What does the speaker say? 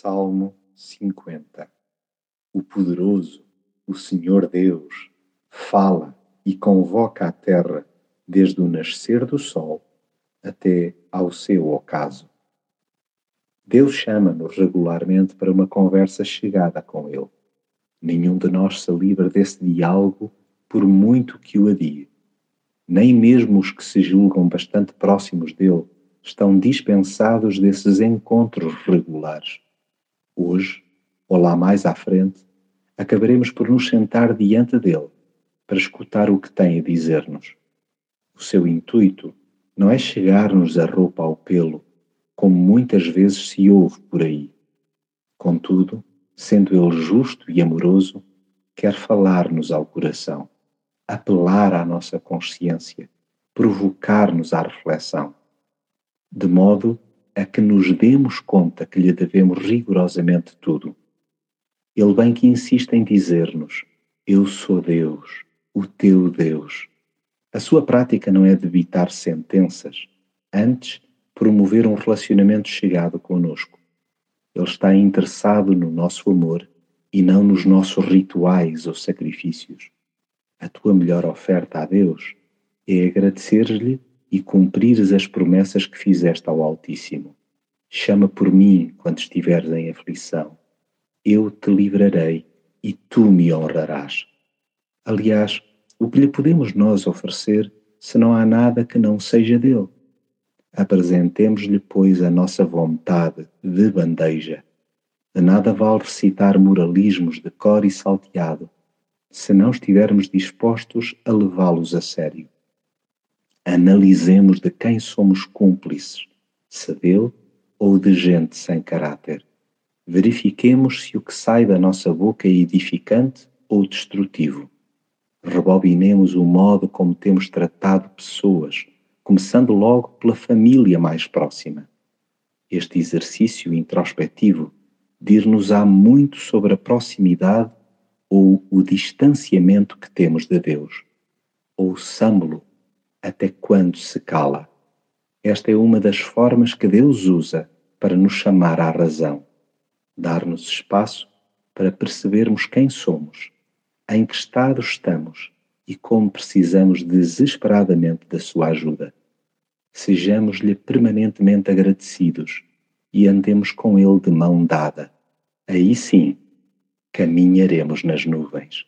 Salmo 50 O poderoso, o Senhor Deus, fala e convoca a terra desde o nascer do sol até ao seu ocaso. Deus chama-nos regularmente para uma conversa chegada com Ele. Nenhum de nós se livra desse diálogo por muito que o adie. Nem mesmo os que se julgam bastante próximos dele estão dispensados desses encontros regulares hoje, ou lá mais à frente, acabaremos por nos sentar diante dele para escutar o que tem a dizer-nos. O seu intuito não é chegar-nos a roupa ao pelo, como muitas vezes se ouve por aí. Contudo, sendo ele justo e amoroso, quer falar-nos ao coração, apelar à nossa consciência, provocar-nos à reflexão, de modo a que nos demos conta que lhe devemos rigorosamente tudo. Ele bem que insiste em dizer-nos: Eu sou Deus, o teu Deus. A sua prática não é debitar sentenças, antes promover um relacionamento chegado conosco. Ele está interessado no nosso amor e não nos nossos rituais ou sacrifícios. A tua melhor oferta a Deus é agradecer-lhe e cumprires as promessas que fizeste ao Altíssimo. Chama por mim quando estiveres em aflição. Eu te livrarei e tu me honrarás. Aliás, o que lhe podemos nós oferecer se não há nada que não seja dele? Apresentemos-lhe, pois, a nossa vontade de bandeja. De nada vale recitar moralismos de cor e salteado, se não estivermos dispostos a levá-los a sério analisemos de quem somos cúmplices, se dele ou de gente sem caráter. Verifiquemos se o que sai da nossa boca é edificante ou destrutivo. Rebobinemos o modo como temos tratado pessoas, começando logo pela família mais próxima. Este exercício introspectivo dir-nos-á muito sobre a proximidade ou o distanciamento que temos de Deus. Ouçamo-lo até quando se cala. Esta é uma das formas que Deus usa para nos chamar à razão, dar-nos espaço para percebermos quem somos, em que estado estamos e como precisamos desesperadamente da sua ajuda. Sejamos-lhe permanentemente agradecidos e andemos com ele de mão dada. Aí sim, caminharemos nas nuvens.